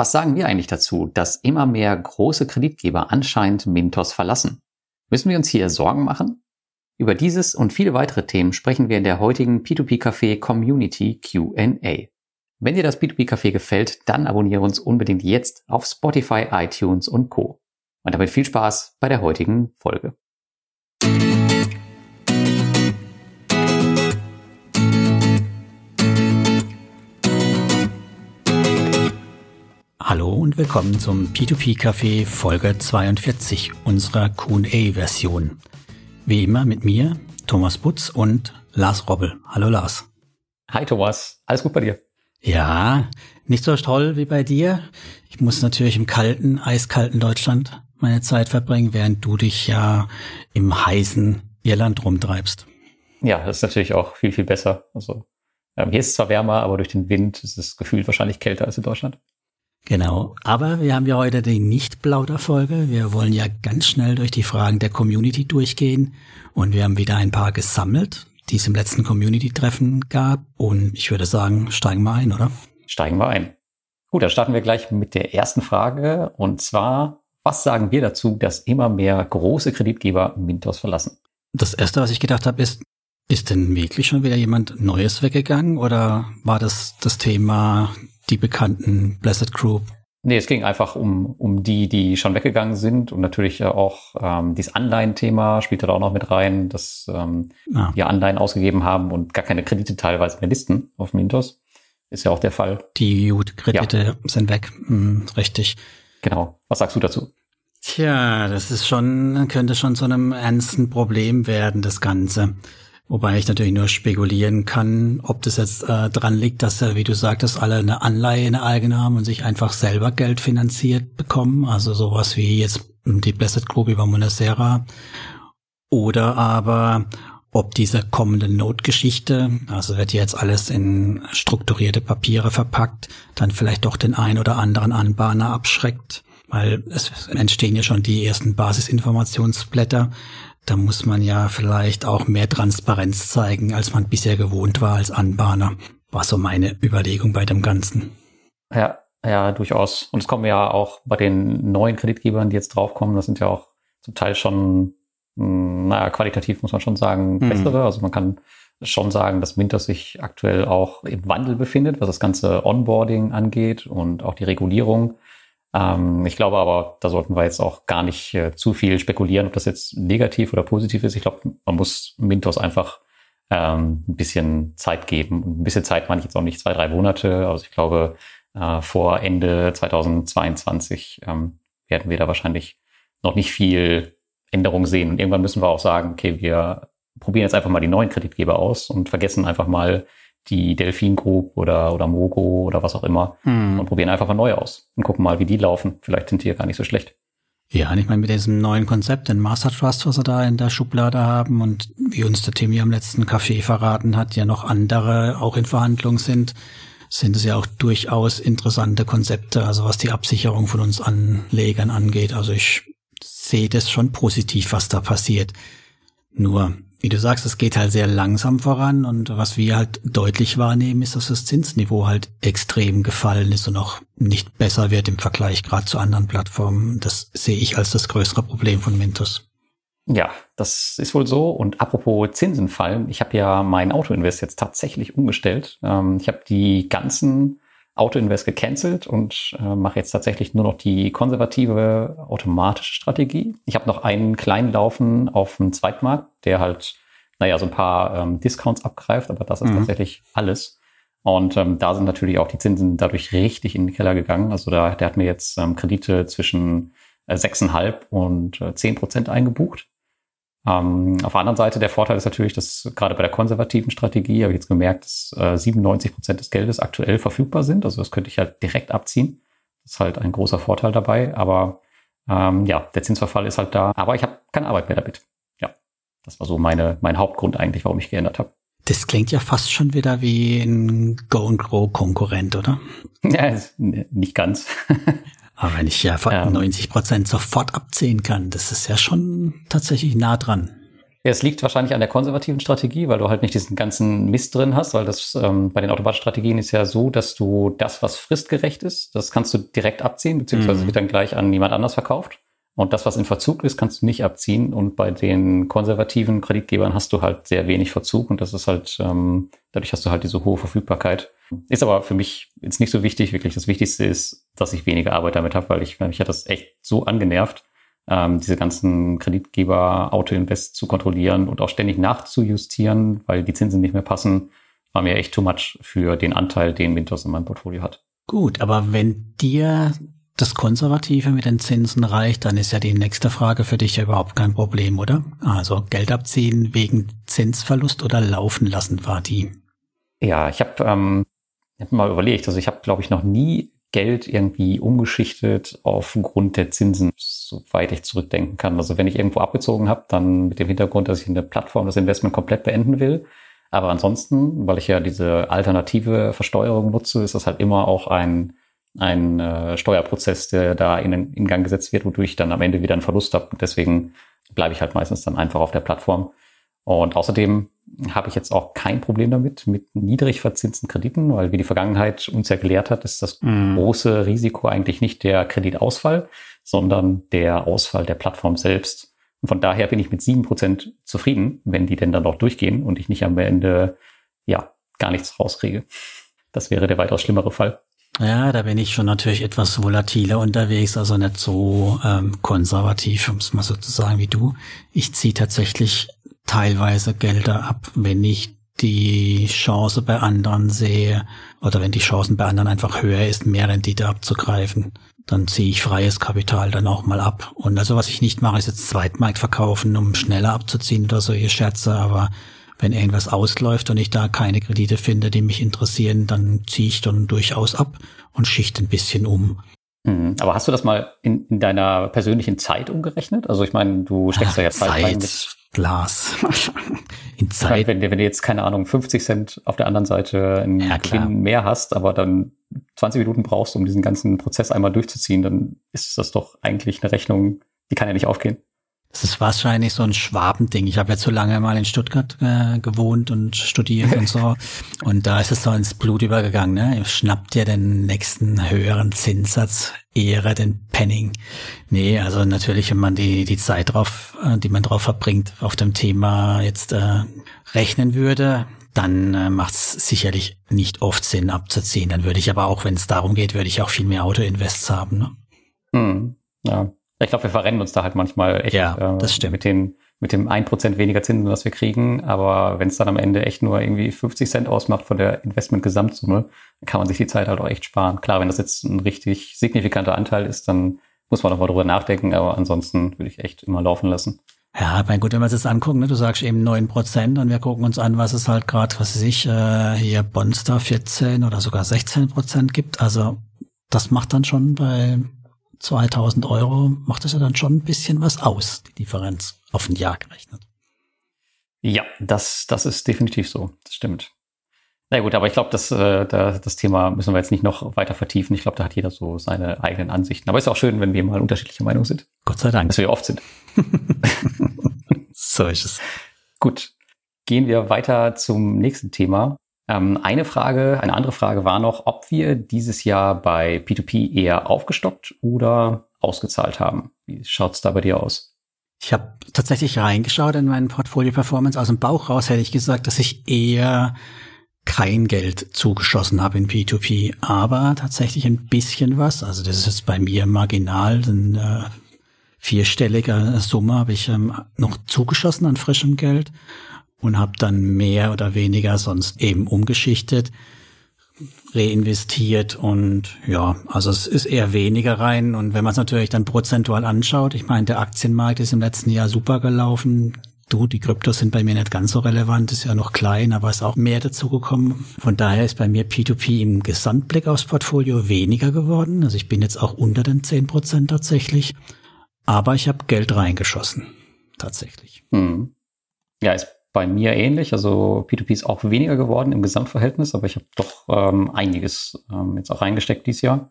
Was sagen wir eigentlich dazu, dass immer mehr große Kreditgeber anscheinend Mintos verlassen? Müssen wir uns hier Sorgen machen? Über dieses und viele weitere Themen sprechen wir in der heutigen P2P Café Community Q&A. Wenn dir das P2P Café gefällt, dann abonniere uns unbedingt jetzt auf Spotify, iTunes und Co. Und damit viel Spaß bei der heutigen Folge. Hallo und willkommen zum P2P Café Folge 42 unserer Q&A-Version. Wie immer mit mir, Thomas Butz und Lars Robbel. Hallo Lars. Hi Thomas, alles gut bei dir? Ja, nicht so toll wie bei dir. Ich muss natürlich im kalten, eiskalten Deutschland meine Zeit verbringen, während du dich ja im heißen Irland rumtreibst. Ja, das ist natürlich auch viel, viel besser. Also ähm, hier ist es zwar wärmer, aber durch den Wind ist es gefühlt wahrscheinlich kälter als in Deutschland. Genau. Aber wir haben ja heute die Nicht-Plauder-Folge. Wir wollen ja ganz schnell durch die Fragen der Community durchgehen. Und wir haben wieder ein paar gesammelt, die es im letzten Community-Treffen gab. Und ich würde sagen, steigen wir ein, oder? Steigen wir ein. Gut, dann starten wir gleich mit der ersten Frage. Und zwar, was sagen wir dazu, dass immer mehr große Kreditgeber Mintos verlassen? Das erste, was ich gedacht habe, ist, ist denn wirklich schon wieder jemand Neues weggegangen oder war das das Thema die bekannten Blessed Group? Nee, es ging einfach um, um die, die schon weggegangen sind und natürlich auch ähm, dieses Anleihen-Thema spielte da auch noch mit rein, dass ähm, ah. die Anleihen ausgegeben haben und gar keine Kredite teilweise mehr listen auf Mintos. Ist ja auch der Fall. Die Kredite ja. sind weg, hm, richtig. Genau. Was sagst du dazu? Tja, das ist schon, könnte schon zu einem ernsten Problem werden, das Ganze. Wobei ich natürlich nur spekulieren kann, ob das jetzt äh, dran liegt, dass, äh, wie du sagtest, alle eine Anleihe in der eigene haben und sich einfach selber Geld finanziert bekommen. Also sowas wie jetzt die Blessed Group über Monacera. Oder aber ob diese kommende Notgeschichte, also wird jetzt alles in strukturierte Papiere verpackt, dann vielleicht doch den ein oder anderen Anbahner abschreckt, weil es entstehen ja schon die ersten Basisinformationsblätter da muss man ja vielleicht auch mehr Transparenz zeigen, als man bisher gewohnt war als Anbahner. War so meine Überlegung bei dem Ganzen. Ja, ja, durchaus. Und es kommen ja auch bei den neuen Kreditgebern, die jetzt draufkommen, das sind ja auch zum Teil schon, hm, naja, qualitativ muss man schon sagen, mhm. bessere. Mhm. Also man kann schon sagen, dass Minter sich aktuell auch im Wandel befindet, was das ganze Onboarding angeht und auch die Regulierung. Ähm, ich glaube aber, da sollten wir jetzt auch gar nicht äh, zu viel spekulieren, ob das jetzt negativ oder positiv ist. Ich glaube, man muss Mintos einfach ähm, ein bisschen Zeit geben. Und ein bisschen Zeit meine ich jetzt auch nicht zwei, drei Monate. Also ich glaube, äh, vor Ende 2022 ähm, werden wir da wahrscheinlich noch nicht viel Änderung sehen. Und irgendwann müssen wir auch sagen, okay, wir probieren jetzt einfach mal die neuen Kreditgeber aus und vergessen einfach mal die Delphin Group oder, oder Mogo oder was auch immer hm. und probieren einfach mal neu aus und gucken mal, wie die laufen. Vielleicht sind die ja gar nicht so schlecht. Ja, und ich meine, mit diesem neuen Konzept, den Master Trust, was wir da in der Schublade haben und wie uns der Tim hier am letzten Café verraten hat, ja noch andere auch in Verhandlung sind, sind es ja auch durchaus interessante Konzepte, also was die Absicherung von uns Anlegern angeht. Also ich sehe das schon positiv, was da passiert. Nur wie du sagst, es geht halt sehr langsam voran und was wir halt deutlich wahrnehmen, ist, dass das Zinsniveau halt extrem gefallen ist und auch nicht besser wird im Vergleich gerade zu anderen Plattformen. Das sehe ich als das größere Problem von Mintos. Ja, das ist wohl so. Und apropos Zinsen fallen, ich habe ja mein Autoinvest jetzt tatsächlich umgestellt. Ähm, ich habe die ganzen Autoinvest gecancelt und äh, mache jetzt tatsächlich nur noch die konservative automatische Strategie. Ich habe noch einen kleinen Laufen auf dem Zweitmarkt, der halt, naja, so ein paar ähm, Discounts abgreift, aber das ist mhm. tatsächlich alles. Und ähm, da sind natürlich auch die Zinsen dadurch richtig in den Keller gegangen. Also da, der hat mir jetzt ähm, Kredite zwischen äh, 6,5 und äh, 10 Prozent eingebucht. Ähm, auf der anderen Seite, der Vorteil ist natürlich, dass gerade bei der konservativen Strategie habe ich jetzt gemerkt, dass äh, 97 Prozent des Geldes aktuell verfügbar sind. Also das könnte ich halt direkt abziehen. Das ist halt ein großer Vorteil dabei. Aber ähm, ja, der Zinsverfall ist halt da. Aber ich habe keine Arbeit mehr damit. Ja, das war so meine, mein Hauptgrund eigentlich, warum ich geändert habe. Das klingt ja fast schon wieder wie ein Go-and-Grow-Konkurrent, oder? Ja, nicht ganz. Aber wenn ich ja von ähm, 90 Prozent sofort abziehen kann, das ist ja schon tatsächlich nah dran. Es liegt wahrscheinlich an der konservativen Strategie, weil du halt nicht diesen ganzen Mist drin hast, weil das ähm, bei den Automatstrategien ist ja so, dass du das, was fristgerecht ist, das kannst du direkt abziehen, beziehungsweise mhm. wird dann gleich an jemand anders verkauft. Und das, was in Verzug ist, kannst du nicht abziehen. Und bei den konservativen Kreditgebern hast du halt sehr wenig Verzug und das ist halt, ähm, dadurch hast du halt diese hohe Verfügbarkeit. Ist aber für mich jetzt nicht so wichtig. Wirklich das Wichtigste ist, dass ich weniger Arbeit damit habe, weil ich, mich hat das echt so angenervt, ähm, diese ganzen Kreditgeber Auto-Invest zu kontrollieren und auch ständig nachzujustieren, weil die Zinsen nicht mehr passen, war mir echt too much für den Anteil, den Windows in meinem Portfolio hat. Gut, aber wenn dir das Konservative mit den Zinsen reicht, dann ist ja die nächste Frage für dich ja überhaupt kein Problem, oder? Also Geld abziehen wegen Zinsverlust oder laufen lassen war die. Ja, ich habe ähm, hab mal überlegt, also ich habe, glaube ich, noch nie Geld irgendwie umgeschichtet aufgrund der Zinsen, soweit ich zurückdenken kann. Also wenn ich irgendwo abgezogen habe, dann mit dem Hintergrund, dass ich in der Plattform das Investment komplett beenden will. Aber ansonsten, weil ich ja diese alternative Versteuerung nutze, ist das halt immer auch ein, ein äh, Steuerprozess, der da in, in Gang gesetzt wird, wodurch ich dann am Ende wieder einen Verlust habe. Deswegen bleibe ich halt meistens dann einfach auf der Plattform. Und außerdem habe ich jetzt auch kein Problem damit, mit niedrig verzinsten Krediten, weil wie die Vergangenheit uns ja gelehrt hat, ist das mm. große Risiko eigentlich nicht der Kreditausfall, sondern der Ausfall der Plattform selbst. Und von daher bin ich mit sieben Prozent zufrieden, wenn die denn dann auch durchgehen und ich nicht am Ende, ja, gar nichts rauskriege. Das wäre der weitaus schlimmere Fall. Ja, da bin ich schon natürlich etwas volatiler unterwegs, also nicht so ähm, konservativ, um es mal so zu sagen wie du. Ich ziehe tatsächlich teilweise Gelder ab, wenn ich die Chance bei anderen sehe oder wenn die Chancen bei anderen einfach höher ist, mehr Rendite abzugreifen, dann ziehe ich freies Kapital dann auch mal ab. Und also was ich nicht mache, ist jetzt Zweitmarkt verkaufen, um schneller abzuziehen oder solche Scherze, aber wenn irgendwas ausläuft und ich da keine Kredite finde, die mich interessieren, dann ziehe ich dann durchaus ab und schicht ein bisschen um. Mhm. Aber hast du das mal in, in, deiner persönlichen Zeit umgerechnet? Also ich meine, du steckst ja, ja Zeit, Zeit Glas. in Zeit. Wenn, wenn, du jetzt, keine Ahnung, 50 Cent auf der anderen Seite einen ja, Gewinn mehr hast, aber dann 20 Minuten brauchst, um diesen ganzen Prozess einmal durchzuziehen, dann ist das doch eigentlich eine Rechnung, die kann ja nicht aufgehen. Das ist wahrscheinlich so ein Schwabending. Ich habe ja zu lange mal in Stuttgart äh, gewohnt und studiert und so. Und da ist es so ins Blut übergegangen. Ne? Schnappt dir den nächsten höheren Zinssatz, Ehre den Penning. Nee, also natürlich, wenn man die, die Zeit drauf, äh, die man drauf verbringt, auf dem Thema jetzt äh, rechnen würde, dann äh, macht es sicherlich nicht oft Sinn abzuziehen. Dann würde ich aber auch, wenn es darum geht, würde ich auch viel mehr Auto-Invests haben. Ne? Hm, ja. Ich glaube, wir verrennen uns da halt manchmal echt ja, das stimmt. mit den mit dem ein Prozent weniger Zinsen, was wir kriegen. Aber wenn es dann am Ende echt nur irgendwie 50 Cent ausmacht von der Investment-Gesamtsumme, dann kann man sich die Zeit halt auch echt sparen. Klar, wenn das jetzt ein richtig signifikanter Anteil ist, dann muss man noch mal drüber nachdenken. Aber ansonsten würde ich echt immer laufen lassen. Ja, mein gut, wenn wir es jetzt angucken, ne, du sagst eben neun Prozent und wir gucken uns an, was es halt gerade, was weiß ich, äh, hier Bonster 14 oder sogar 16 Prozent gibt. Also das macht dann schon bei 2000 Euro macht das ja dann schon ein bisschen was aus, die Differenz auf ein Jahr gerechnet. Ja, das, das ist definitiv so. Das stimmt. Na gut, aber ich glaube, das, äh, das Thema müssen wir jetzt nicht noch weiter vertiefen. Ich glaube, da hat jeder so seine eigenen Ansichten. Aber ist auch schön, wenn wir mal unterschiedliche Meinungen sind. Gott sei Dank. Dass wir oft sind. so ist es. Gut. Gehen wir weiter zum nächsten Thema. Ähm, eine Frage, eine andere Frage war noch, ob wir dieses Jahr bei P2P eher aufgestockt oder ausgezahlt haben. Wie schaut's da bei dir aus? Ich habe tatsächlich reingeschaut in meinen Portfolio Performance. Aus dem Bauch raus hätte ich gesagt, dass ich eher kein Geld zugeschossen habe in P2P, aber tatsächlich ein bisschen was. Also das ist jetzt bei mir marginal, ein äh, vierstelliger Summe habe ich ähm, noch zugeschossen an frischem Geld und habe dann mehr oder weniger sonst eben umgeschichtet, reinvestiert und ja, also es ist eher weniger rein und wenn man es natürlich dann prozentual anschaut, ich meine, der Aktienmarkt ist im letzten Jahr super gelaufen. Du, die Kryptos sind bei mir nicht ganz so relevant, ist ja noch klein, aber ist auch mehr dazugekommen. Von daher ist bei mir P2P im Gesamtblick aufs Portfolio weniger geworden. Also ich bin jetzt auch unter den 10 Prozent tatsächlich. Aber ich habe Geld reingeschossen. Tatsächlich. Hm. Ja, ist bei mir ähnlich. Also P2P ist auch weniger geworden im Gesamtverhältnis, aber ich habe doch ähm, einiges ähm, jetzt auch reingesteckt dieses Jahr.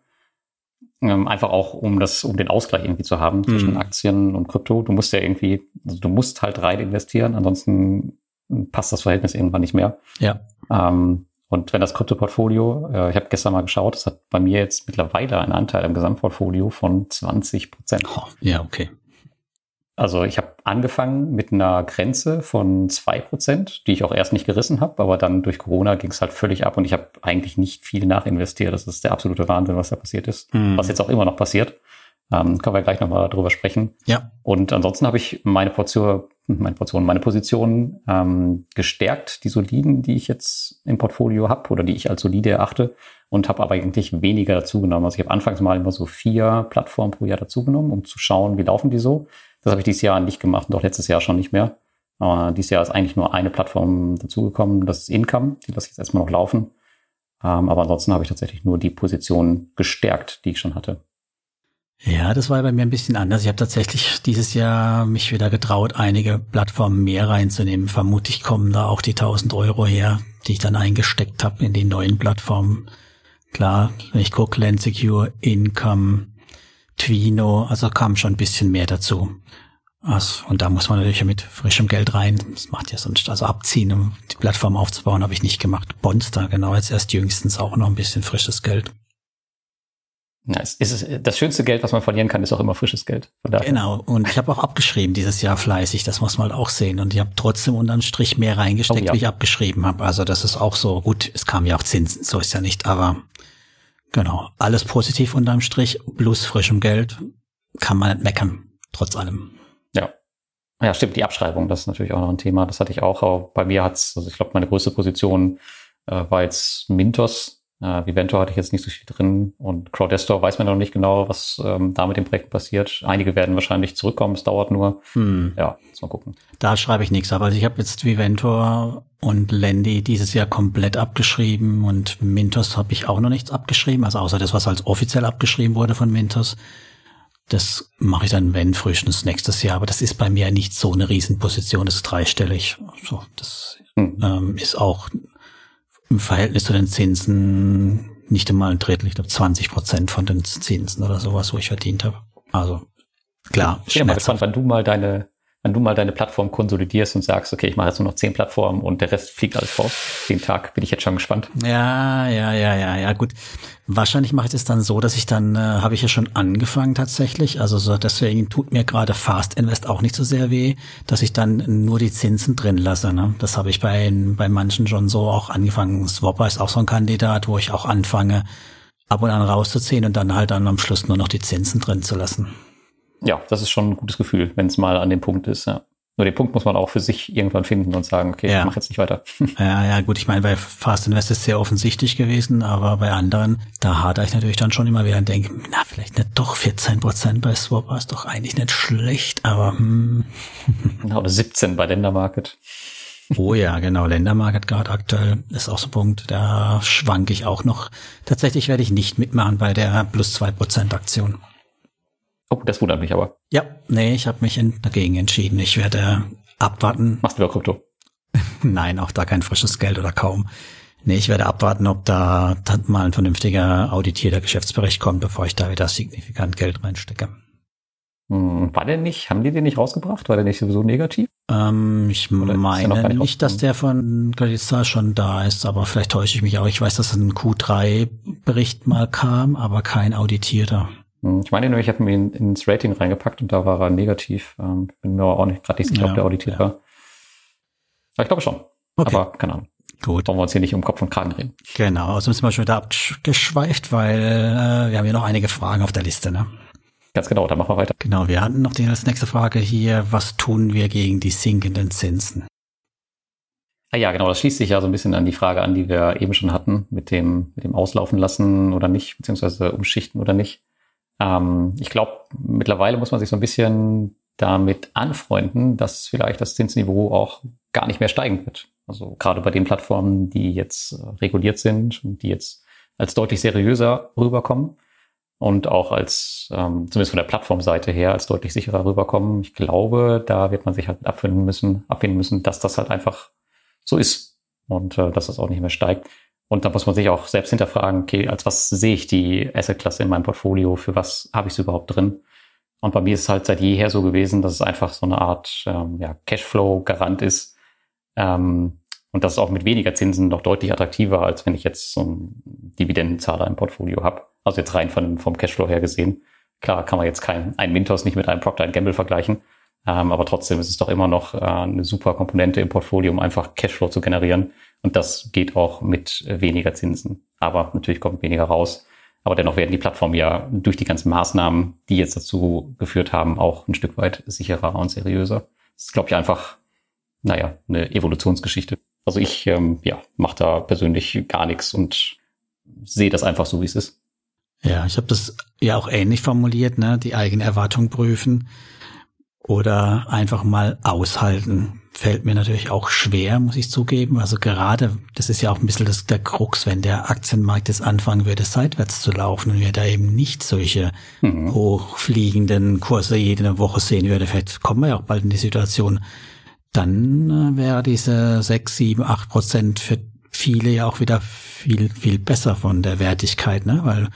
Ähm, einfach auch, um das, um den Ausgleich irgendwie zu haben zwischen Mhm. Aktien und Krypto. Du musst ja irgendwie, also du musst halt rein investieren, ansonsten passt das Verhältnis irgendwann nicht mehr. Ja. Ähm, und wenn das Krypto-Portfolio, äh, ich habe gestern mal geschaut, das hat bei mir jetzt mittlerweile einen Anteil im Gesamtportfolio von 20 Prozent. Oh, ja, okay. Also ich habe angefangen mit einer Grenze von zwei Prozent, die ich auch erst nicht gerissen habe, aber dann durch Corona ging es halt völlig ab und ich habe eigentlich nicht viel nachinvestiert. Das ist der absolute Wahnsinn, was da passiert ist, Mhm. was jetzt auch immer noch passiert. Ähm, können wir gleich nochmal drüber sprechen. Ja. Und ansonsten habe ich meine Portion, meine Portion, meine Position ähm, gestärkt, die soliden, die ich jetzt im Portfolio habe oder die ich als solide erachte und habe aber eigentlich weniger dazugenommen. Also ich habe anfangs mal immer so vier Plattformen pro Jahr dazugenommen, um zu schauen, wie laufen die so. Das habe ich dieses Jahr nicht gemacht und auch letztes Jahr schon nicht mehr. Aber dieses Jahr ist eigentlich nur eine Plattform dazugekommen, das ist Income, die lasse ich jetzt erstmal noch laufen. Ähm, aber ansonsten habe ich tatsächlich nur die Position gestärkt, die ich schon hatte. Ja, das war bei mir ein bisschen anders. Ich habe tatsächlich dieses Jahr mich wieder getraut, einige Plattformen mehr reinzunehmen. Vermutlich kommen da auch die 1000 Euro her, die ich dann eingesteckt habe in die neuen Plattformen. Klar, wenn ich gucke, Land Secure, Income, Twino, also kam schon ein bisschen mehr dazu. Also, und da muss man natürlich mit frischem Geld rein. Das macht ja sonst, also abziehen, um die Plattform aufzubauen, habe ich nicht gemacht. Bonster, genau, jetzt erst jüngstens auch noch ein bisschen frisches Geld. Ja, es ist das schönste Geld, was man verlieren kann, ist auch immer frisches Geld. Genau, und ich habe auch abgeschrieben dieses Jahr fleißig, das muss man halt auch sehen. Und ich habe trotzdem unterm Strich mehr reingesteckt, Oh ja. wie ich abgeschrieben habe. Also das ist auch so, gut, es kam ja auch Zinsen, so ist ja nicht, aber genau, alles positiv unterm Strich, plus frischem Geld, kann man nicht meckern, trotz allem. Ja. Ja, stimmt, die Abschreibung, das ist natürlich auch noch ein Thema. Das hatte ich auch. bei mir hat's, also ich glaube, meine größte Position äh, war jetzt Mintos. Äh, Viventor hatte ich jetzt nicht so viel drin und Crowdestor weiß man noch nicht genau, was ähm, da mit dem Projekt passiert. Einige werden wahrscheinlich zurückkommen, es dauert nur. Hm. Ja, muss mal gucken. Da schreibe ich nichts, aber ich habe jetzt Viventor und Lendy dieses Jahr komplett abgeschrieben und Mintos habe ich auch noch nichts abgeschrieben, also außer das, was als offiziell abgeschrieben wurde von Mintos. Das mache ich dann, wenn, frühestens nächstes Jahr, aber das ist bei mir nicht so eine Riesenposition, das ist dreistellig. So, das Hm. ähm, ist auch im Verhältnis zu den Zinsen nicht einmal ein Drittel, ich glaube 20 Prozent von den Zinsen oder sowas, wo ich verdient habe. Also klar, Ich bin mal gespannt, wenn du mal deine, wenn du mal deine Plattform konsolidierst und sagst, okay, ich mache jetzt nur noch zehn Plattformen und der Rest fliegt alles raus. Den Tag bin ich jetzt schon gespannt. Ja, ja, ja, ja, ja, gut. Wahrscheinlich mache ich das dann so, dass ich dann, äh, habe ich ja schon angefangen tatsächlich, also so, deswegen tut mir gerade Fast Invest auch nicht so sehr weh, dass ich dann nur die Zinsen drin lasse. Ne? Das habe ich bei, bei manchen schon so auch angefangen. Swapper ist auch so ein Kandidat, wo ich auch anfange, ab und an rauszuziehen und dann halt dann am Schluss nur noch die Zinsen drin zu lassen. Ja, das ist schon ein gutes Gefühl, wenn es mal an dem Punkt ist. Ja. Nur den Punkt muss man auch für sich irgendwann finden und sagen, okay, Ja. ich mache jetzt nicht weiter. Ja, ja, gut, ich meine, bei Fast Invest ist sehr offensichtlich gewesen, aber bei anderen, da hadere ich natürlich dann schon immer wieder und denke, na, vielleicht nicht doch 14 Prozent bei Swapper ist doch eigentlich nicht schlecht, aber hm. Oder 17 bei Ländermarket. Oh ja, genau, Ländermarket gerade aktuell ist auch so ein Punkt, da schwank ich auch noch. Tatsächlich werde ich nicht mitmachen bei der plus zwei Prozent Aktion. Oh, das wundert mich aber. Ja, nee, ich habe mich dagegen entschieden. Ich werde abwarten. Machst du über Krypto? Nein, auch da kein frisches Geld oder kaum. Nee, ich werde abwarten, ob da mal ein vernünftiger auditierter Geschäftsbericht kommt, bevor ich da wieder signifikant Geld reinstecke. Hm, war der nicht, haben die den nicht rausgebracht? War der nicht sowieso negativ? Ähm, ich Oder meine nicht nicht, dass der von Credit Suisse schon da ist, aber vielleicht täusche ich mich auch. Ich weiß, dass ein Q3-Bericht mal kam, aber kein auditierter. Hm, Ich meine nämlich, ich habe ihn ins Rating reingepackt und da war er negativ. Ähm, bin mir aber auch nicht gerade nicht sicher, Ja, ob der auditiert ja. war. Aber ich glaube schon. Okay. Aber keine Ahnung. Gut, Wollen wir uns hier nicht um Kopf und Kragen reden. genau. Also sind wir schon wieder abgeschweift, weil äh, wir haben ja noch einige Fragen auf der Liste. Ne? Ganz genau, dann machen wir weiter. Genau, wir hatten noch die als nächste Frage hier, was tun wir gegen die sinkenden Zinsen? Ah ja, genau, das schließt sich ja so ein bisschen an die Frage an, die wir eben schon hatten, mit dem, mit dem Auslaufen lassen oder nicht, beziehungsweise umschichten oder nicht. Ähm, ich glaube, mittlerweile muss man sich so ein bisschen damit anfreunden, dass vielleicht das Zinsniveau auch gar nicht mehr steigen wird. Also gerade bei den Plattformen, die jetzt äh, reguliert sind und die jetzt als deutlich seriöser rüberkommen und auch als, ähm, zumindest von der Plattformseite her, als deutlich sicherer rüberkommen. Ich glaube, da wird man sich halt abfinden müssen, abfinden müssen, dass das halt einfach so ist und äh, dass das auch nicht mehr steigt. Und da muss man sich auch selbst hinterfragen, okay, als was sehe ich die Asset-Klasse in meinem Portfolio, für was habe ich es überhaupt drin? Und bei mir ist es halt seit jeher so gewesen, dass es einfach so eine Art ähm, ja, Cashflow-Garant ist. Ähm, und das ist auch mit weniger Zinsen noch deutlich attraktiver, als wenn ich jetzt so einen Dividendenzahler im Portfolio habe. Also jetzt rein von, vom Cashflow her gesehen. Klar kann man jetzt kein, ein Mintos nicht mit einem Procter Gamble vergleichen. Ähm, aber trotzdem ist es doch immer noch äh, eine super Komponente im Portfolio, um einfach Cashflow zu generieren. Und das geht auch mit weniger Zinsen. Aber natürlich kommt weniger raus. Aber dennoch werden die Plattformen ja durch die ganzen Maßnahmen, die jetzt dazu geführt haben, auch ein Stück weit sicherer und seriöser. Das ist, glaube ich, einfach, naja, eine Evolutionsgeschichte. Also ich ähm, ja, mache da persönlich gar nichts und sehe das einfach so, wie es ist. Ja, ich habe das ja auch ähnlich formuliert, ne? Die eigene Erwartung prüfen oder einfach mal aushalten. Fällt mir natürlich auch schwer, muss ich zugeben. Also gerade, das ist ja auch ein bisschen das, der Krux, wenn der Aktienmarkt jetzt anfangen würde, seitwärts zu laufen und wir da eben nicht solche mhm. hochfliegenden Kurse jede Woche sehen würde. Vielleicht kommen wir ja auch bald in die Situation, dann äh, wäre diese sechs, sieben, acht Prozent für viele ja auch wieder viel, viel besser von der Wertigkeit, ne? Weil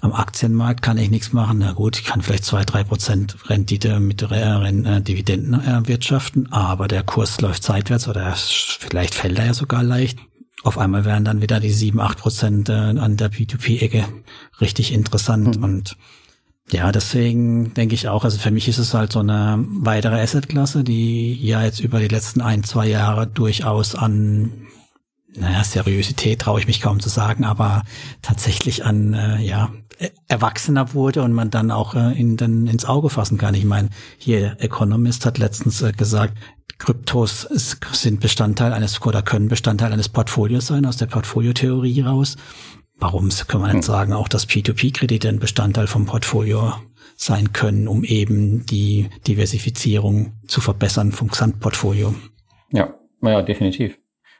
am Aktienmarkt kann ich nichts machen. Na gut, ich kann vielleicht zwei, drei Prozent Rendite mit äh, Dividenden erwirtschaften, aber der Kurs läuft seitwärts oder vielleicht fällt er ja sogar leicht. Auf einmal wären dann wieder die sieben, acht Prozent äh, an der P2P-Ecke richtig interessant mhm. und ja, deswegen denke ich auch, also für mich ist es halt so eine weitere Assetklasse, die ja jetzt über die letzten ein, zwei Jahre durchaus an, naja, Seriosität traue ich mich kaum zu sagen, aber tatsächlich an, äh, ja, erwachsener wurde und man dann auch äh, in, den, ins Auge fassen kann. Ich meine, hier Economist hat letztens äh, gesagt, Kryptos sind Bestandteil eines oder können Bestandteil eines Portfolios sein, aus der Portfoliotheorie raus. Warum kann man nicht hm. sagen, auch dass P2P-Kredite ein Bestandteil vom Portfolio sein können, um eben die Diversifizierung zu verbessern vom Gesamtportfolio? Ja, ja, definitiv.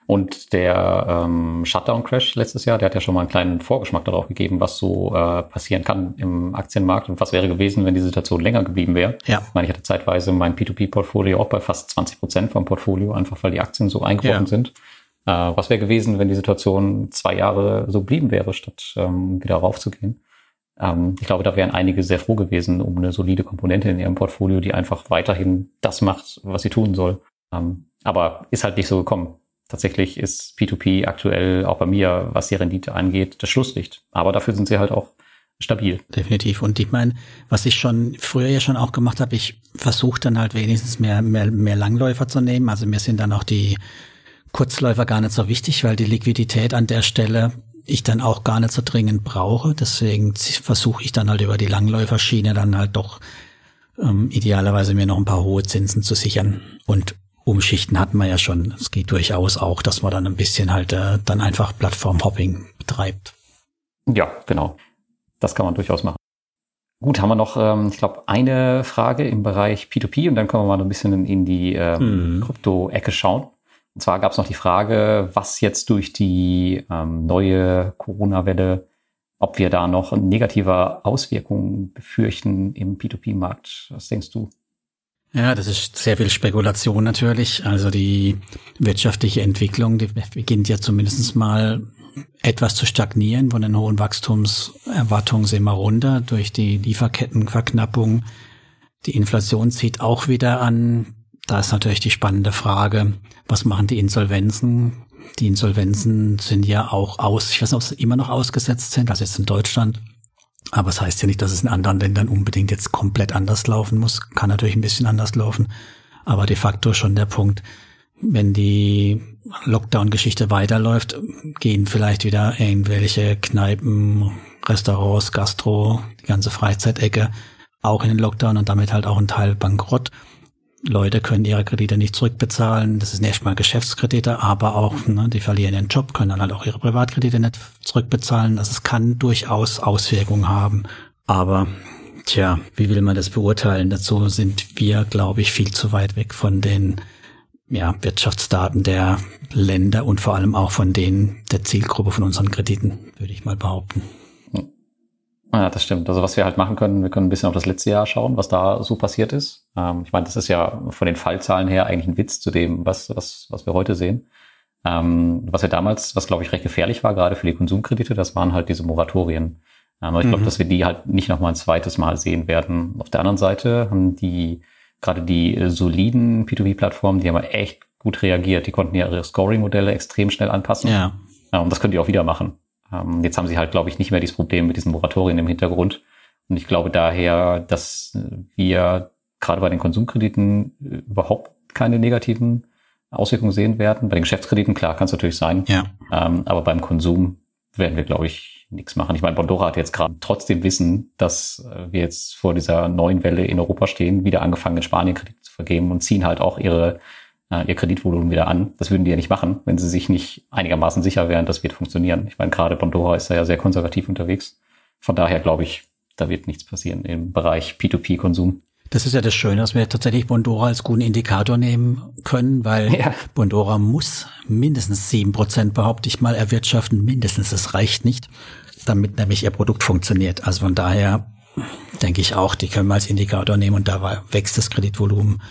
Und der ähm, Shutdown-Crash letztes Jahr, der hat ja schon mal einen kleinen Vorgeschmack darauf gegeben, was so äh, passieren kann im Aktienmarkt und was wäre gewesen, wenn die Situation länger geblieben wäre. Ja. Ich meine, ich hatte zeitweise mein P2P-Portfolio auch bei fast 20 Prozent vom Portfolio, einfach weil die Aktien so eingebrochen ja. sind. Äh, was wäre gewesen, wenn die Situation zwei Jahre so blieben wäre, statt ähm, wieder raufzugehen? Ähm, ich glaube, da wären einige sehr froh gewesen um eine solide Komponente in ihrem Portfolio, die einfach weiterhin das macht, was sie tun soll. Ähm, aber ist halt nicht so gekommen. Tatsächlich ist P2P aktuell auch bei mir, was die Rendite angeht, das Schlusslicht. Aber dafür sind sie halt auch stabil. Definitiv. Und ich meine, was ich schon früher ja schon auch gemacht habe, ich versuche dann halt wenigstens mehr, mehr, mehr Langläufer zu nehmen. Also mir sind dann auch die Kurzläufer gar nicht so wichtig, weil die Liquidität an der Stelle ich dann auch gar nicht so dringend brauche. Deswegen versuche ich dann halt über die Langläuferschiene dann halt doch ähm, idealerweise mir noch ein paar hohe Zinsen zu sichern. Und Umschichten hatten wir ja schon. Es geht durchaus auch, dass man dann ein bisschen halt äh, dann einfach Plattformhopping betreibt. Ja, genau. Das kann man durchaus machen. Gut, haben wir noch, ähm, ich glaube, eine Frage im Bereich P2P und dann können wir mal ein bisschen in die ähm, mhm. Krypto-Ecke schauen. Und zwar gab es noch die Frage, was jetzt durch die ähm, neue Corona-Welle, ob wir da noch negative Auswirkungen befürchten im P2P-Markt. Was denkst du? Ja, das ist sehr viel Spekulation natürlich. Also die wirtschaftliche Entwicklung, die beginnt ja zumindest mal etwas zu stagnieren. Von den hohen Wachstumserwartungen sind wir runter durch die Lieferkettenverknappung. Die Inflation zieht auch wieder an. Da ist natürlich die spannende Frage, was machen die Insolvenzen? Die Insolvenzen sind ja auch aus, ich weiß nicht, ob sie immer noch ausgesetzt sind, also jetzt in Deutschland. Aber es das heißt ja nicht, dass es in anderen Ländern unbedingt jetzt komplett anders laufen muss. Kann natürlich ein bisschen anders laufen. Aber de facto schon der Punkt, wenn die Lockdown-Geschichte weiterläuft, gehen vielleicht wieder irgendwelche Kneipen, Restaurants, Gastro, die ganze Freizeitecke auch in den Lockdown und damit halt auch ein Teil bankrott. Leute können ihre Kredite nicht zurückbezahlen. Das ist nicht mal Geschäftskredite, aber auch, ne, die verlieren ihren Job, können dann halt auch ihre Privatkredite nicht zurückbezahlen. Also es kann durchaus Auswirkungen haben. Aber, tja, wie will man das beurteilen? Dazu sind wir, glaube ich, viel zu weit weg von den ja, Wirtschaftsdaten der Länder und vor allem auch von denen der Zielgruppe von unseren Krediten, würde ich mal behaupten. Ja, das stimmt. Also was wir halt machen können, wir können ein bisschen auf das letzte Jahr schauen, was da so passiert ist. Ähm, ich meine, das ist ja von den Fallzahlen her eigentlich ein Witz zu dem, was, was, was wir heute sehen. Ähm, was ja damals, was glaube ich recht gefährlich war, gerade für die Konsumkredite, das waren halt diese Moratorien. Ähm, aber ich glaube, mhm. dass wir die halt nicht noch mal ein zweites Mal sehen werden. Auf der anderen Seite haben die gerade die soliden P2P-Plattformen, die haben echt gut reagiert. Die konnten ihre Scoring-Modelle extrem schnell anpassen. Ja. ja. Und das können die auch wieder machen. Ähm, jetzt haben sie halt, glaube ich, nicht mehr dieses Problem mit diesen Moratorien im Hintergrund. Und ich glaube daher, dass wir gerade bei den Konsumkrediten äh, überhaupt keine negativen Auswirkungen sehen werden. Bei den Geschäftskrediten, klar, kann es natürlich sein. Ja. Ähm, aber beim Konsum werden wir, glaube ich, nichts machen. Ich meine, Bondora hat jetzt gerade trotzdem Wissen, dass äh, wir jetzt vor dieser neuen Welle in Europa stehen, wieder angefangen, in Spanien Kredite zu vergeben und ziehen halt auch ihre ihr Kreditvolumen wieder an. Das würden die ja nicht machen, wenn sie sich nicht einigermaßen sicher wären, das wird funktionieren. Ich meine, gerade Bondora ist da ja sehr konservativ unterwegs. Von daher glaube ich, da wird nichts passieren im Bereich P2P-Konsum. Das ist ja das Schöne, dass wir tatsächlich Bondora als guten Indikator nehmen können, weil ja. Bondora muss mindestens sieben Prozent, behaupte ich mal, erwirtschaften. Mindestens, das reicht nicht, damit nämlich ihr Produkt funktioniert. Also von daher denke ich auch, die können wir als Indikator nehmen und da wächst das Kreditvolumen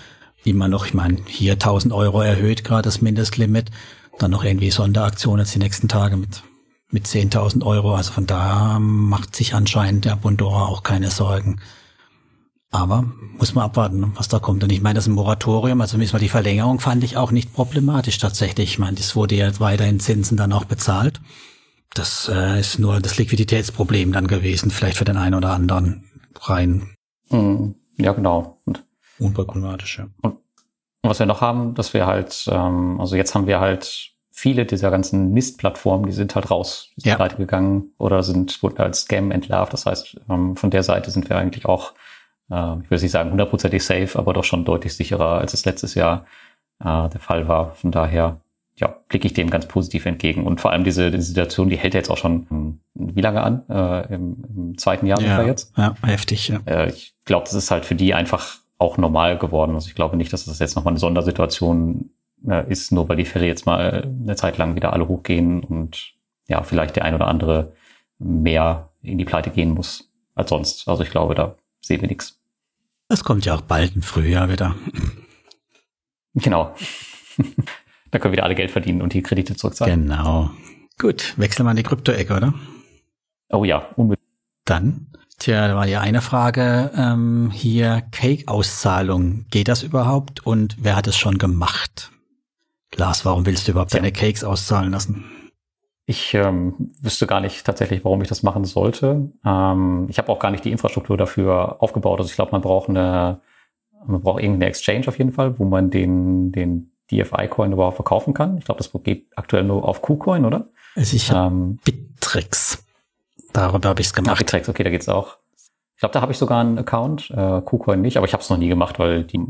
man noch, ich meine, hier 1000 Euro erhöht gerade das Mindestlimit, dann noch irgendwie Sonderaktionen jetzt die nächsten Tage mit mit 10.000 Euro. Also von da macht sich anscheinend der Bondora auch keine Sorgen. Aber muss man abwarten, was da kommt. Und ich meine, das Moratorium, also zumindest mal die Verlängerung fand ich auch nicht problematisch tatsächlich. Ich meine, das wurde ja weiterhin Zinsen dann auch bezahlt. Das äh, ist nur das Liquiditätsproblem dann gewesen, vielleicht für den einen oder anderen rein. Mhm. Ja, genau. Und, Unproblematisch, ja. Und was wir noch haben, dass wir halt, ähm, also jetzt haben wir halt viele dieser ganzen Mistplattformen, die sind halt raus, sind ja. gegangen oder sind, wurden als Scam entlarvt. Das heißt, ähm, von der Seite sind wir eigentlich auch äh, ich will nicht sagen hundertprozentig safe, aber doch schon deutlich sicherer, als es letztes Jahr äh, der Fall war. Von daher ja, blicke ich dem ganz positiv entgegen. Und vor allem diese, diese Situation, die hält ja jetzt auch schon hm, wie lange an? Äh, im, im zweiten Jahr ja, jetzt? Ja, heftig, ja. Äh, ich glaube, das ist halt für die einfach auch normal geworden. Also ich glaube nicht, dass das jetzt nochmal eine Sondersituation äh, ist, nur weil die Fälle jetzt mal eine Zeit lang wieder alle hochgehen und ja, vielleicht der ein oder andere mehr in die Pleite gehen muss als sonst. Also ich glaube, da sehen wir nichts. Das kommt ja auch bald im Frühjahr wieder. Genau. da können wir wieder alle Geld verdienen und die Kredite zurückzahlen. Genau. Gut, wechseln wir an die Krypto-Ecke, oder? Oh ja, unbedingt. Dann, tja, da war ja eine Frage ähm, hier, Cake-Auszahlung. Geht das überhaupt und wer hat es schon gemacht? Lars, warum willst du überhaupt ja. deine Cakes auszahlen lassen? Ich ähm, wüsste gar nicht tatsächlich, warum ich das machen sollte. Ähm, ich habe auch gar nicht die Infrastruktur dafür aufgebaut. Also ich glaube, man braucht eine, man braucht irgendeine Exchange auf jeden Fall, wo man den, den DFI-Coin überhaupt verkaufen kann. Ich glaube, das geht aktuell nur auf KuCoin, oder? Also ich ähm, Bittrex. Darüber habe ich es gemacht. Ach, Bittrex, okay, da geht's auch. Ich glaube, da habe ich sogar einen Account, äh, KuCoin nicht, aber ich habe es noch nie gemacht, weil die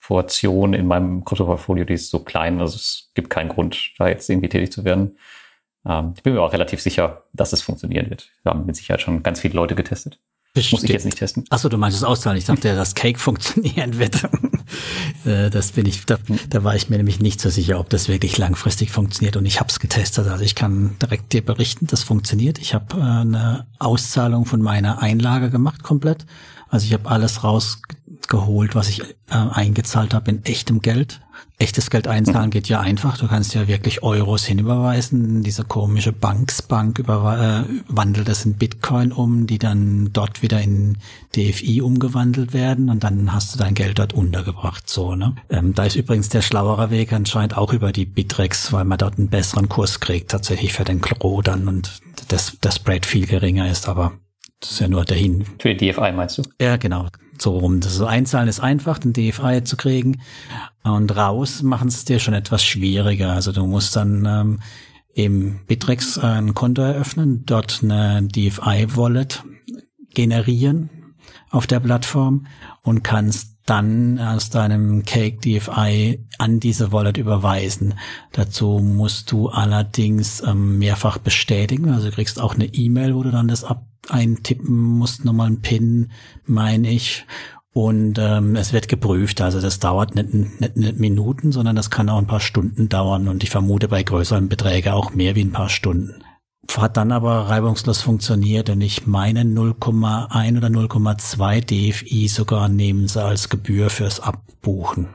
Portion in meinem Krypto-Portfolio, die ist so klein, also es gibt keinen Grund, da jetzt irgendwie tätig zu werden. Ähm, ich bin mir auch relativ sicher, dass es funktionieren wird. Wir haben mit Sicherheit schon ganz viele Leute getestet. Bestimmt. Muss ich jetzt nicht testen. Achso, du meinst es auszahlen. Ich dachte, dass Cake funktionieren wird. Äh, das bin ich, da, da war ich mir nämlich nicht so sicher, ob das wirklich langfristig funktioniert. Und ich habe es getestet. Also ich kann direkt dir berichten, das funktioniert. Ich habe äh, eine Auszahlung von meiner Einlage gemacht komplett. Also ich habe alles rausgeholt, was ich äh, eingezahlt habe in echtem Geld echtes Geld einzahlen mhm. geht ja einfach. Du kannst ja wirklich Euros hinüberweisen. Diese komische Banksbank über, äh, wandelt das in Bitcoin um, die dann dort wieder in DFI umgewandelt werden und dann hast du dein Geld dort untergebracht. So, ne? Ähm, da ist übrigens der schlauere Weg anscheinend auch über die Bitrex, weil man dort einen besseren Kurs kriegt, tatsächlich für den Klo dann und das, das Spread viel geringer ist, aber das ist ja nur dahin. Für die DFI meinst du? Ja, genau so rum. Das so einzahlen ist einfach, den DFI zu kriegen. Und raus machen es dir schon etwas schwieriger. Also du musst dann ähm, im Bitrex ein Konto eröffnen, dort eine DFI-Wallet generieren auf der Plattform und kannst dann aus deinem Cake DFI an diese Wallet überweisen. Dazu musst du allerdings ähm, mehrfach bestätigen. Also du kriegst auch eine E-Mail, wo du dann das ab eintippen musst, nochmal ein PIN, meine ich. Und ähm, es wird geprüft, also das dauert nicht, nicht, nicht Minuten, sondern das kann auch ein paar Stunden dauern und ich vermute bei größeren Beträgen auch mehr wie ein paar Stunden. Hat dann aber reibungslos funktioniert und ich meine 0,1 oder 0,2 DFI sogar nehmen sie als Gebühr fürs Abbuchen.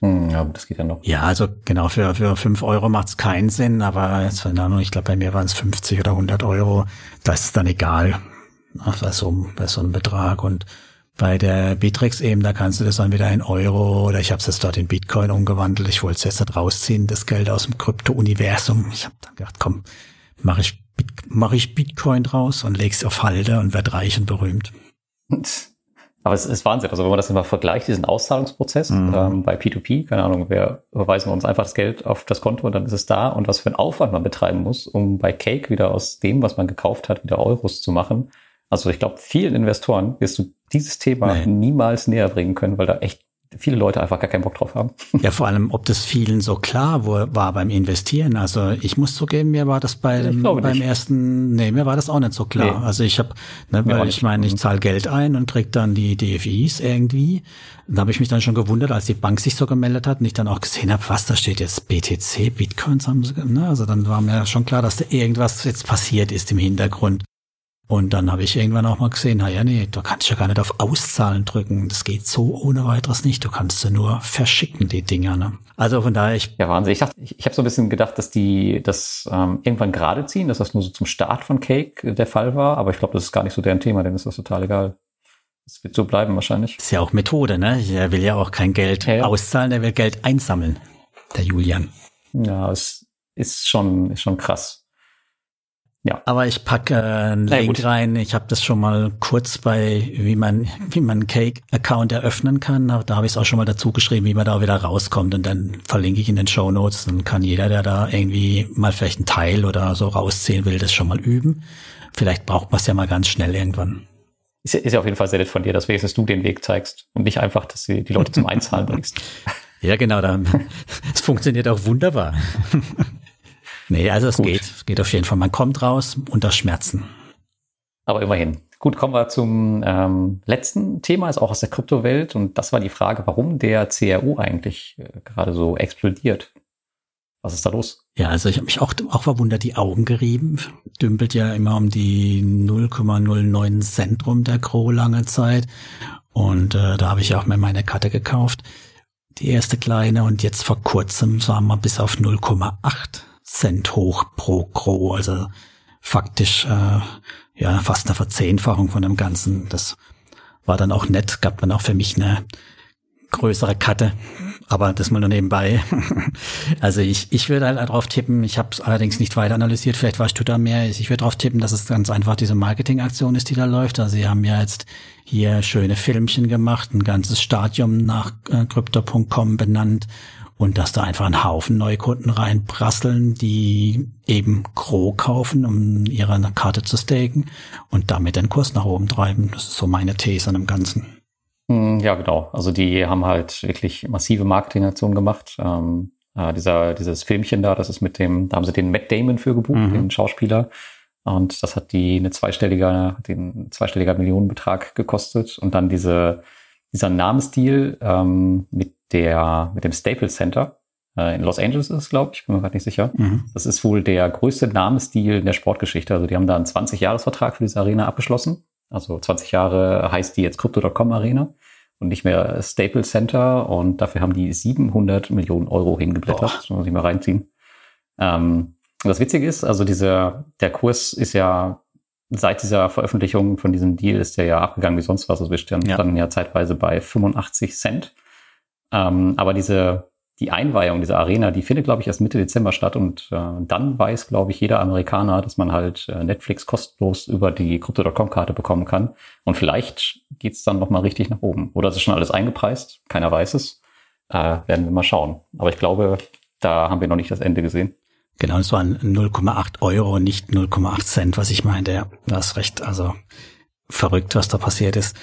Hm, ja, das geht ja noch. Ja, also genau, für, für fünf Euro macht es keinen Sinn, aber jetzt, ich glaube, bei mir waren es 50 oder 100 Euro. Da ist dann egal, bei so, bei so einem Betrag. Und bei der Bittrex eben, da kannst du das dann wieder in Euro oder ich habe es jetzt dort in Bitcoin umgewandelt. Ich wollte es jetzt nicht rausziehen, das Geld aus dem Krypto-Universum. Ich habe dann gedacht, komm, mache ich, mach ich Bitcoin draus und leg's auf Halde und werd reich und berühmt. Aber es ist Wahnsinn. Also wenn man das immer vergleicht, diesen Auszahlungsprozess mhm. ähm, bei P2P, keine Ahnung, wir überweisen uns einfach das Geld auf das Konto und dann ist es da und was für einen Aufwand man betreiben muss, um bei Cake wieder aus dem, was man gekauft hat, wieder Euros zu machen. Also ich glaube, vielen Investoren wirst du dieses Thema nee. niemals näher bringen können, weil da echt viele Leute einfach gar keinen Bock drauf haben. Ja, vor allem, ob das vielen so klar war beim Investieren. Also ich muss zugeben, mir war das bei dem, beim nicht. ersten, nee, mir war das auch nicht so klar. Nee. Also ich habe, ne, weil ich meine, ich zahle Geld ein und krieg dann die DFIs irgendwie. Da habe ich mich dann schon gewundert, als die Bank sich so gemeldet hat und ich dann auch gesehen habe, was, da steht jetzt BTC, Bitcoins haben sie, ne? Also dann war mir schon klar, dass da irgendwas jetzt passiert ist im Hintergrund. Und dann habe ich irgendwann auch mal gesehen, na ja, nee, du kannst ja gar nicht auf Auszahlen drücken. Das geht so ohne weiteres nicht. Du kannst sie nur verschicken, die Dinger. Ne? Also von daher, ich. Ja, Wahnsinn. Ich dachte, ich, ich habe so ein bisschen gedacht, dass die das ähm, irgendwann gerade ziehen, dass das nur so zum Start von Cake der Fall war. Aber ich glaube, das ist gar nicht so deren Thema, denn ist das total egal. Das wird so bleiben wahrscheinlich. ist ja auch Methode, ne? Er will ja auch kein Geld ja, ja. auszahlen, er will Geld einsammeln. Der Julian. Ja, es ist schon, ist schon krass. Ja. Aber ich packe äh, einen Link gut. rein. Ich habe das schon mal kurz bei, wie man, wie man einen Cake-Account eröffnen kann. Da habe ich es auch schon mal dazu geschrieben, wie man da wieder rauskommt. Und dann verlinke ich in den Show Notes. Dann kann jeder, der da irgendwie mal vielleicht einen Teil oder so rausziehen will, das schon mal üben. Vielleicht braucht man es ja mal ganz schnell irgendwann. Ist, ist ja auf jeden Fall sehr nett von dir, dass wenigstens du den Weg zeigst und nicht einfach, dass du die Leute zum Einzahlen bringst. Ja, genau. Es funktioniert auch wunderbar. Nee, also es Gut. geht. Es geht auf jeden Fall. Man kommt raus unter Schmerzen. Aber immerhin. Gut, kommen wir zum ähm, letzten Thema, ist auch aus der Kryptowelt. Und das war die Frage, warum der CRU eigentlich äh, gerade so explodiert. Was ist da los? Ja, also ich habe mich auch, auch verwundert, die Augen gerieben. Dümpelt ja immer um die 0,09 Zentrum der Crow lange Zeit. Und äh, da habe ich auch mir meine Karte gekauft. Die erste kleine und jetzt vor kurzem waren wir bis auf 0,8 Cent hoch pro Gro, also faktisch äh, ja fast eine Verzehnfachung von dem Ganzen. Das war dann auch nett, gab dann auch für mich eine größere Karte, aber das mal nur nebenbei. also ich, ich würde halt darauf tippen, ich habe es allerdings nicht weiter analysiert, vielleicht weißt du da mehr, ich würde darauf tippen, dass es ganz einfach diese Marketingaktion ist, die da läuft. Also sie haben ja jetzt hier schöne Filmchen gemacht, ein ganzes Stadium nach äh, crypto.com benannt und dass da einfach ein Haufen Neukunden reinprasseln, die eben Gro kaufen, um ihre Karte zu staken und damit den Kurs nach oben treiben. Das ist so meine These an dem Ganzen. Hm, ja, genau. Also die haben halt wirklich massive Marketingaktionen gemacht. Ähm, äh, dieser, dieses Filmchen da, das ist mit dem, da haben sie den Matt Damon für gebucht, mhm. den Schauspieler. Und das hat die eine zweistelliger, den zweistelliger Millionenbetrag gekostet. Und dann diese, dieser Namensdeal ähm, mit der, mit dem Staples Center. Äh, in Los Angeles ist glaube ich, bin mir gerade nicht sicher. Mhm. Das ist wohl der größte Namensstil in der Sportgeschichte. Also die haben da einen 20-Jahres-Vertrag für diese Arena abgeschlossen. Also 20 Jahre heißt die jetzt Crypto.com Arena und nicht mehr Staples Center. Und dafür haben die 700 Millionen Euro hingeblättert. Boah. Das muss ich mal reinziehen. Ähm, das Witzige ist, also dieser, der Kurs ist ja seit dieser Veröffentlichung von diesem Deal ist der ja abgegangen wie sonst was. Also wir standen ja. ja zeitweise bei 85 Cent. Ähm, aber diese, die Einweihung dieser Arena, die findet, glaube ich, erst Mitte Dezember statt und äh, dann weiß, glaube ich, jeder Amerikaner, dass man halt äh, Netflix kostenlos über die Crypto.com-Karte bekommen kann. Und vielleicht geht's dann nochmal richtig nach oben. Oder ist schon alles eingepreist? Keiner weiß es. Äh, werden wir mal schauen. Aber ich glaube, da haben wir noch nicht das Ende gesehen. Genau, es waren 0,8 Euro, nicht 0,8 Cent, was ich meinte. Ja, du hast recht. Also verrückt, was da passiert ist.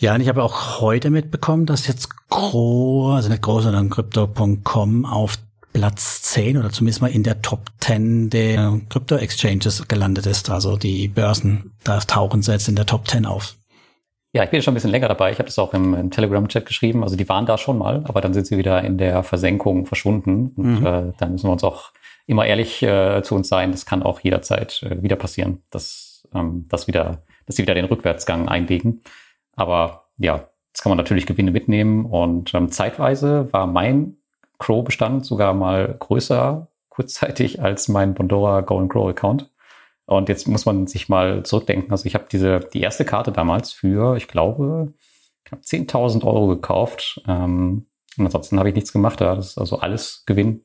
Ja, und ich habe auch heute mitbekommen, dass jetzt Gro, also nicht Gro, sondern Crypto.com auf Platz 10 oder zumindest mal in der Top 10 der Crypto-Exchanges gelandet ist. Also die Börsen, da tauchen sie jetzt in der Top 10 auf. Ja, ich bin schon ein bisschen länger dabei. Ich habe das auch im, im Telegram-Chat geschrieben. Also die waren da schon mal, aber dann sind sie wieder in der Versenkung verschwunden. Und mhm. äh, dann müssen wir uns auch immer ehrlich äh, zu uns sein. Das kann auch jederzeit äh, wieder passieren, dass, ähm, dass, wieder, dass sie wieder den Rückwärtsgang einlegen. Aber ja, Jetzt kann man natürlich Gewinne mitnehmen und ähm, zeitweise war mein Crow-Bestand sogar mal größer kurzzeitig als mein Bondora Golden Crow Account. Und jetzt muss man sich mal zurückdenken. Also ich habe diese die erste Karte damals für, ich glaube, knapp 10.000 Euro gekauft. Ähm, und ansonsten habe ich nichts gemacht. Da. Das ist also alles Gewinn.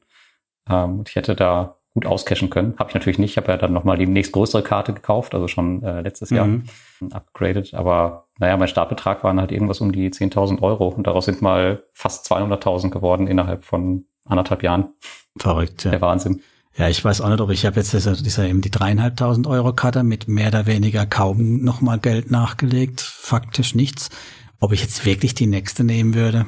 Ähm, und ich hätte da gut auscashen können. Habe ich natürlich nicht. Ich habe ja dann nochmal die nächstgrößere Karte gekauft, also schon äh, letztes Jahr mhm. upgraded. Aber naja, mein Startbetrag waren halt irgendwas um die 10.000 Euro und daraus sind mal fast 200.000 geworden innerhalb von anderthalb Jahren. Verrückt, ja. Der Wahnsinn. Ja, ich weiß auch nicht, ob ich habe jetzt diese, diese eben die dreieinhalbtausend Euro Karte mit mehr oder weniger kaum nochmal Geld nachgelegt, faktisch nichts. Ob ich jetzt wirklich die nächste nehmen würde,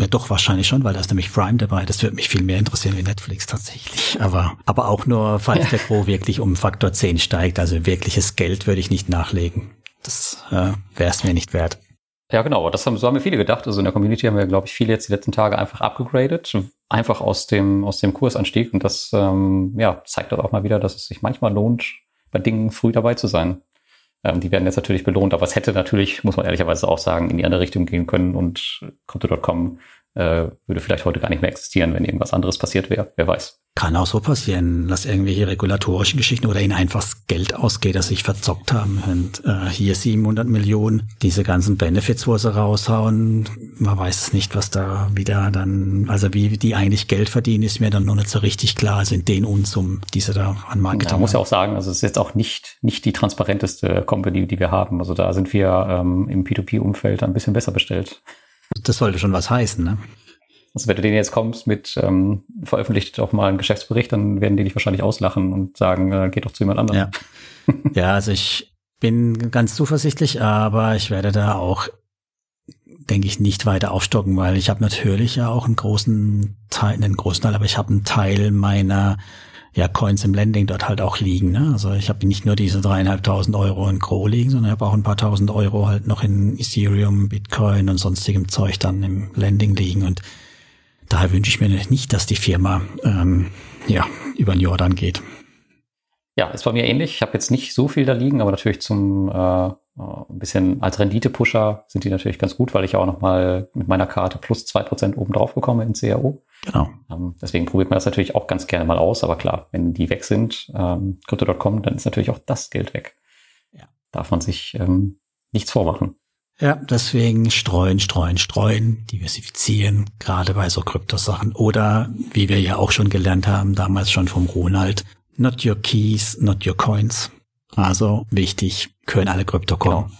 ja, doch, wahrscheinlich schon, weil da ist nämlich Prime dabei. Das würde mich viel mehr interessieren wie Netflix tatsächlich. Aber, aber auch nur, falls der Pro wirklich um Faktor 10 steigt. Also wirkliches Geld würde ich nicht nachlegen. Das äh, wäre es mir nicht wert. Ja, genau. Das haben, so haben wir viele gedacht. Also in der Community haben wir, glaube ich, viele jetzt die letzten Tage einfach abgegradet. Einfach aus dem, aus dem Kursanstieg. Und das ähm, ja, zeigt auch mal wieder, dass es sich manchmal lohnt, bei Dingen früh dabei zu sein. Ähm, die werden jetzt natürlich belohnt, aber es hätte natürlich, muss man ehrlicherweise auch sagen, in die andere Richtung gehen können und Konto.com äh, würde vielleicht heute gar nicht mehr existieren, wenn irgendwas anderes passiert wäre. Wer weiß. Kann auch so passieren, dass irgendwelche regulatorischen Geschichten oder ihnen einfach das Geld ausgeht, dass sie sich verzockt haben. Und äh, hier 700 Millionen, diese ganzen Benefits, wo sie raushauen, man weiß es nicht, was da wieder dann, also wie die eigentlich Geld verdienen, ist mir dann noch nicht so richtig klar. Also in den Unsummen, die sie da an Marketing Man muss ja auch sagen, also es ist jetzt auch nicht, nicht die transparenteste Company, die wir haben. Also da sind wir ähm, im P2P-Umfeld ein bisschen besser bestellt. Das sollte schon was heißen, ne? Also wenn du denen jetzt kommst mit ähm, veröffentlicht doch mal einen Geschäftsbericht, dann werden die dich wahrscheinlich auslachen und sagen, äh, geht doch zu jemand anderem. Ja. ja, also ich bin ganz zuversichtlich, aber ich werde da auch, denke ich, nicht weiter aufstocken, weil ich habe natürlich ja auch einen großen Teil, einen großen Teil, aber ich habe einen Teil meiner ja, Coins im Lending dort halt auch liegen. Ne? Also ich habe nicht nur diese dreieinhalbtausend Euro in Crow liegen, sondern ich habe auch ein paar tausend Euro halt noch in Ethereum, Bitcoin und sonstigem Zeug dann im Lending liegen. Und daher wünsche ich mir nicht, dass die Firma ähm, ja über den Jordan geht. Ja, ist bei mir ähnlich. Ich habe jetzt nicht so viel da liegen, aber natürlich zum äh, ein bisschen als Rendite-Pusher sind die natürlich ganz gut, weil ich auch nochmal mit meiner Karte plus zwei Prozent oben drauf bekomme in CRO. Genau. Ähm, deswegen probiert man das natürlich auch ganz gerne mal aus. Aber klar, wenn die weg sind, ähm, Crypto.com, dann ist natürlich auch das Geld weg. Ja. Darf man sich ähm, nichts vormachen. Ja, deswegen streuen, streuen, streuen, diversifizieren, gerade bei so Kryptosachen. Oder, wie wir ja auch schon gelernt haben, damals schon vom Ronald, not your keys, not your coins. Also wichtig, können alle Krypto kommen.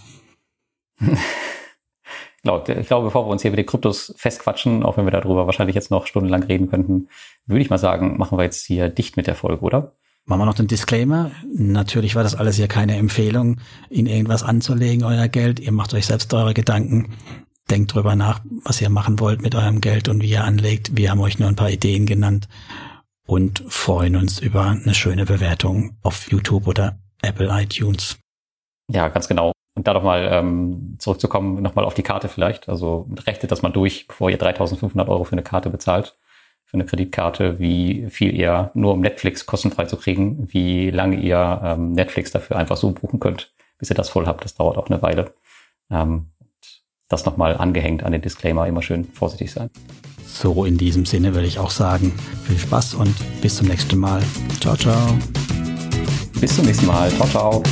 Genau. genau. Ich glaube, bevor wir uns hier über die Kryptos festquatschen, auch wenn wir darüber wahrscheinlich jetzt noch stundenlang reden könnten, würde ich mal sagen, machen wir jetzt hier dicht mit der Folge, oder? Machen wir noch den Disclaimer. Natürlich war das alles hier keine Empfehlung, in irgendwas anzulegen, euer Geld. Ihr macht euch selbst eure Gedanken. Denkt drüber nach, was ihr machen wollt mit eurem Geld und wie ihr anlegt. Wir haben euch nur ein paar Ideen genannt und freuen uns über eine schöne Bewertung auf YouTube oder Apple iTunes. Ja, ganz genau. Und da nochmal ähm, zurückzukommen, nochmal auf die Karte vielleicht. Also rechnet das mal durch, bevor ihr 3500 Euro für eine Karte bezahlt, für eine Kreditkarte, wie viel ihr nur um Netflix kostenfrei zu kriegen, wie lange ihr ähm, Netflix dafür einfach so buchen könnt, bis ihr das voll habt. Das dauert auch eine Weile. Ähm, das nochmal angehängt an den Disclaimer, immer schön vorsichtig sein. So, in diesem Sinne würde ich auch sagen, viel Spaß und bis zum nächsten Mal. Ciao, ciao. Bis zum nächsten Mal. Ciao, ciao.